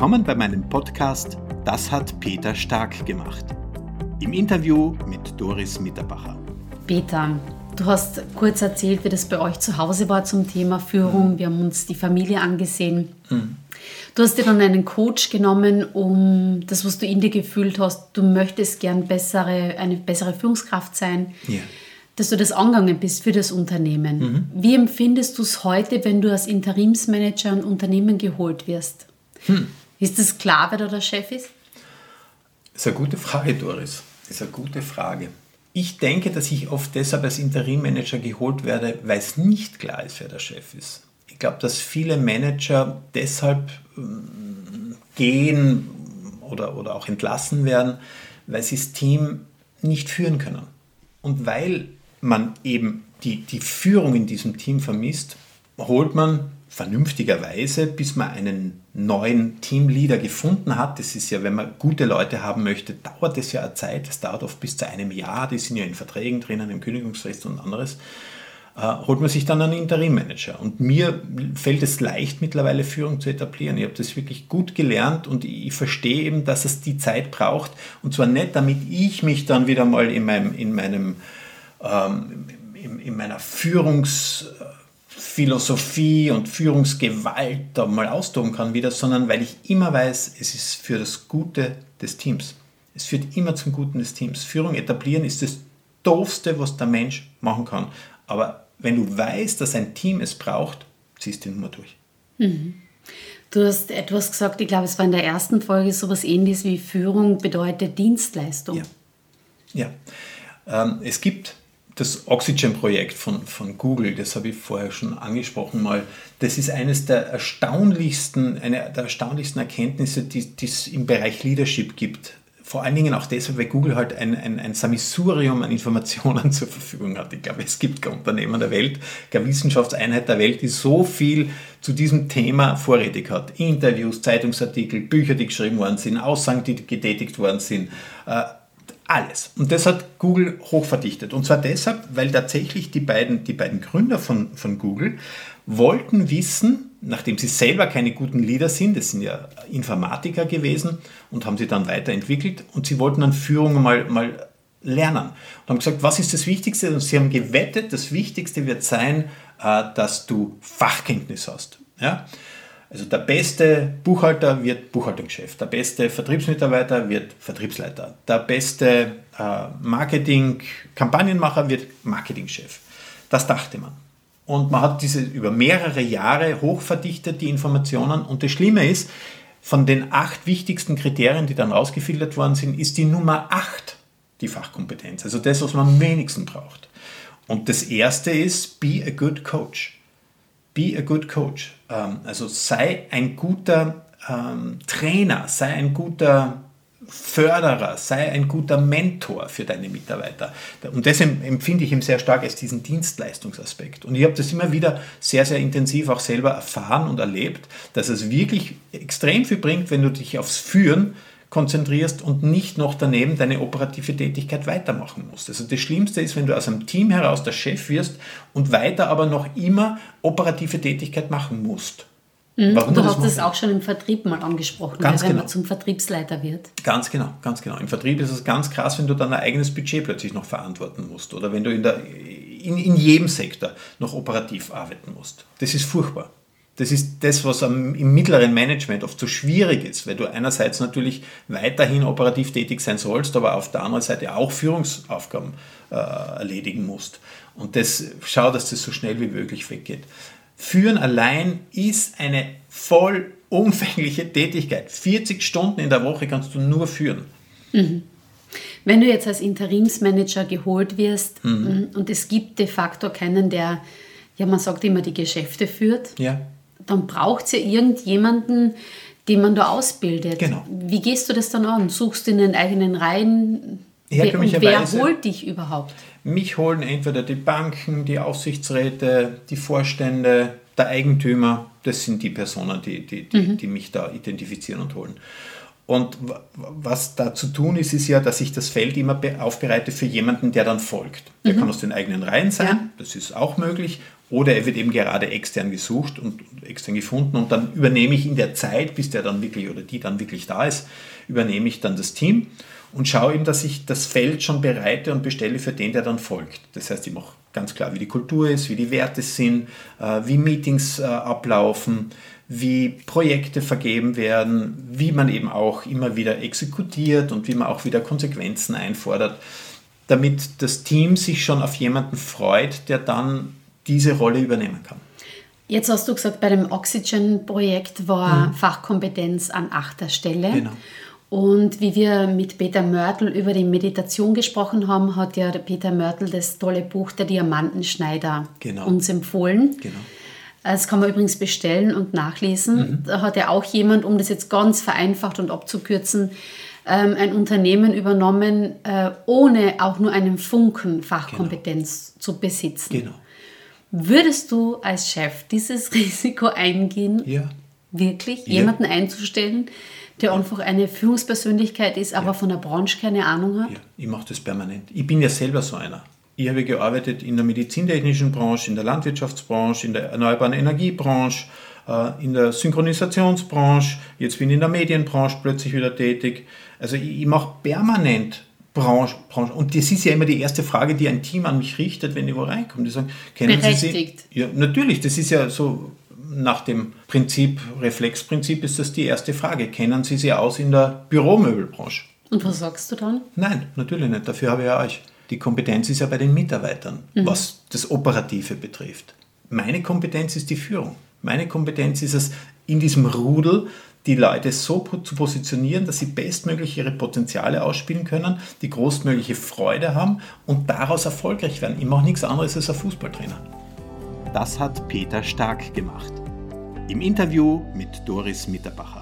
Willkommen bei meinem Podcast Das hat Peter Stark gemacht. Im Interview mit Doris Mitterbacher. Peter, du hast kurz erzählt, wie das bei euch zu Hause war zum Thema Führung. Wir haben uns die Familie angesehen. Mhm. Du hast dir dann einen Coach genommen, um das, was du in dir gefühlt hast, du möchtest gern bessere, eine bessere Führungskraft sein. Ja dass du das angegangen bist für das Unternehmen. Mhm. Wie empfindest du es heute, wenn du als Interimsmanager ein Unternehmen geholt wirst? Hm. Ist es klar, wer da der Chef ist? Das ist eine gute Frage, Doris. Das ist eine gute Frage. Ich denke, dass ich oft deshalb als Interimmanager geholt werde, weil es nicht klar ist, wer der Chef ist. Ich glaube, dass viele Manager deshalb ähm, gehen oder, oder auch entlassen werden, weil sie das Team nicht führen können. Und weil man eben die, die Führung in diesem Team vermisst, holt man vernünftigerweise, bis man einen neuen Teamleader gefunden hat. Das ist ja, wenn man gute Leute haben möchte, dauert es ja eine Zeit. Das dauert oft bis zu einem Jahr. Die sind ja in Verträgen drinnen, im Kündigungsfrist und anderes. Äh, holt man sich dann einen Interimmanager. Und mir fällt es leicht, mittlerweile Führung zu etablieren. Ich habe das wirklich gut gelernt und ich verstehe eben, dass es die Zeit braucht. Und zwar nicht, damit ich mich dann wieder mal in meinem, in meinem ähm, in, in meiner Führungs Philosophie und Führungsgewalt da mal austoben kann wieder, sondern weil ich immer weiß, es ist für das Gute des Teams. Es führt immer zum Guten des Teams. Führung etablieren ist das Doofste, was der Mensch machen kann. Aber wenn du weißt, dass ein Team es braucht, ziehst du die Nummer durch. Mhm. Du hast etwas gesagt, ich glaube, es war in der ersten Folge sowas ähnliches wie Führung bedeutet Dienstleistung. Ja, ja. Ähm, es gibt das Oxygen-Projekt von, von Google, das habe ich vorher schon angesprochen mal, das ist eines der erstaunlichsten, eine der erstaunlichsten Erkenntnisse, die, die es im Bereich Leadership gibt. Vor allen Dingen auch deshalb, weil Google halt ein, ein, ein Sammelsurium an Informationen zur Verfügung hat. Ich glaube, es gibt kein Unternehmen der Welt, keine Wissenschaftseinheit der Welt, die so viel zu diesem Thema vorrätig hat. Interviews, Zeitungsartikel, Bücher, die geschrieben worden sind, Aussagen, die getätigt worden sind, äh, alles. Und das hat Google hochverdichtet. Und zwar deshalb, weil tatsächlich die beiden, die beiden Gründer von, von Google wollten wissen, nachdem sie selber keine guten Leader sind, das sind ja Informatiker gewesen und haben sie dann weiterentwickelt und sie wollten dann Führung mal, mal lernen. Und haben gesagt, was ist das Wichtigste? Und sie haben gewettet, das Wichtigste wird sein, äh, dass du Fachkenntnis hast. Ja? Also der beste Buchhalter wird Buchhaltungschef, der beste Vertriebsmitarbeiter wird Vertriebsleiter, der beste äh, Marketing-Kampagnenmacher wird Marketingchef. Das dachte man. Und man hat diese über mehrere Jahre hochverdichtet, die Informationen. Und das Schlimme ist, von den acht wichtigsten Kriterien, die dann rausgefiltert worden sind, ist die Nummer acht die Fachkompetenz. Also das, was man am wenigsten braucht. Und das erste ist, be a good coach be a good coach. Ähm, also sei ein guter ähm, Trainer, sei ein guter Förderer, sei ein guter Mentor für deine Mitarbeiter. Und das empfinde ich eben sehr stark als diesen Dienstleistungsaspekt. Und ich habe das immer wieder sehr, sehr intensiv auch selber erfahren und erlebt, dass es wirklich extrem viel bringt, wenn du dich aufs Führen konzentrierst und nicht noch daneben deine operative Tätigkeit weitermachen musst. Also das Schlimmste ist, wenn du aus einem Team heraus der Chef wirst und weiter aber noch immer operative Tätigkeit machen musst. Mhm. Warum du hast das, das auch schon im Vertrieb mal angesprochen, ganz wenn genau. man zum Vertriebsleiter wird. Ganz genau, ganz genau. Im Vertrieb ist es ganz krass, wenn du dann ein eigenes Budget plötzlich noch verantworten musst oder wenn du in, der, in, in jedem Sektor noch operativ arbeiten musst. Das ist furchtbar. Das ist das, was am, im mittleren Management oft so schwierig ist, weil du einerseits natürlich weiterhin operativ tätig sein sollst, aber auf der anderen Seite auch Führungsaufgaben äh, erledigen musst. Und das, schau, dass das so schnell wie möglich weggeht. Führen allein ist eine vollumfängliche Tätigkeit. 40 Stunden in der Woche kannst du nur führen. Mhm. Wenn du jetzt als Interimsmanager geholt wirst mhm. und es gibt de facto keinen, der, ja, man sagt immer, die Geschäfte führt. Ja dann braucht es ja irgendjemanden, den man da ausbildet. Genau. Wie gehst du das dann an? Suchst du in den eigenen Reihen? Wer, und wer holt dich überhaupt? Mich holen entweder die Banken, die Aufsichtsräte, die Vorstände, der Eigentümer. Das sind die Personen, die, die, die, mhm. die mich da identifizieren und holen. Und was da zu tun ist, ist ja, dass ich das Feld immer aufbereite für jemanden, der dann folgt. Der mhm. kann aus den eigenen Reihen sein, ja. das ist auch möglich, oder er wird eben gerade extern gesucht und extern gefunden und dann übernehme ich in der Zeit, bis der dann wirklich oder die dann wirklich da ist, übernehme ich dann das Team und schaue eben, dass ich das Feld schon bereite und bestelle für den, der dann folgt. Das heißt, ich mache ganz klar, wie die Kultur ist, wie die Werte sind, äh, wie Meetings äh, ablaufen, wie Projekte vergeben werden, wie man eben auch immer wieder exekutiert und wie man auch wieder Konsequenzen einfordert, damit das Team sich schon auf jemanden freut, der dann diese Rolle übernehmen kann. Jetzt hast du gesagt, bei dem Oxygen-Projekt war mhm. Fachkompetenz an achter Stelle. Genau. Und wie wir mit Peter Mörtel über die Meditation gesprochen haben, hat ja Peter Mörtel das tolle Buch Der Diamantenschneider genau. uns empfohlen. Genau. Das kann man übrigens bestellen und nachlesen. Mhm. Da hat ja auch jemand, um das jetzt ganz vereinfacht und abzukürzen, ähm, ein Unternehmen übernommen, äh, ohne auch nur einen Funken Fachkompetenz genau. zu besitzen. Genau. Würdest du als Chef dieses Risiko eingehen? Ja. Wirklich? Ja. Jemanden einzustellen, der einfach eine Führungspersönlichkeit ist, aber ja. von der Branche keine Ahnung hat? Ja, ich mache das permanent. Ich bin ja selber so einer. Ich habe gearbeitet in der medizintechnischen Branche, in der Landwirtschaftsbranche, in der erneuerbaren Energiebranche, äh, in der Synchronisationsbranche, jetzt bin ich in der Medienbranche plötzlich wieder tätig. Also ich, ich mache permanent Branche, Branche. Und das ist ja immer die erste Frage, die ein Team an mich richtet, wenn ich wo reinkomme. Die sagen, kennen Berechtigt. Sie sie? Ja, natürlich, das ist ja so nach dem Prinzip, Reflexprinzip ist das die erste Frage. Kennen Sie sie aus in der Büromöbelbranche? Und was sagst du dann? Nein, natürlich nicht. Dafür habe ich ja euch. Die Kompetenz ist ja bei den Mitarbeitern, mhm. was das Operative betrifft. Meine Kompetenz ist die Führung. Meine Kompetenz ist es, in diesem Rudel die Leute so zu positionieren, dass sie bestmöglich ihre Potenziale ausspielen können, die größtmögliche Freude haben und daraus erfolgreich werden. Ich mache nichts anderes als ein Fußballtrainer. Das hat Peter Stark gemacht. Im Interview mit Doris Mitterbacher.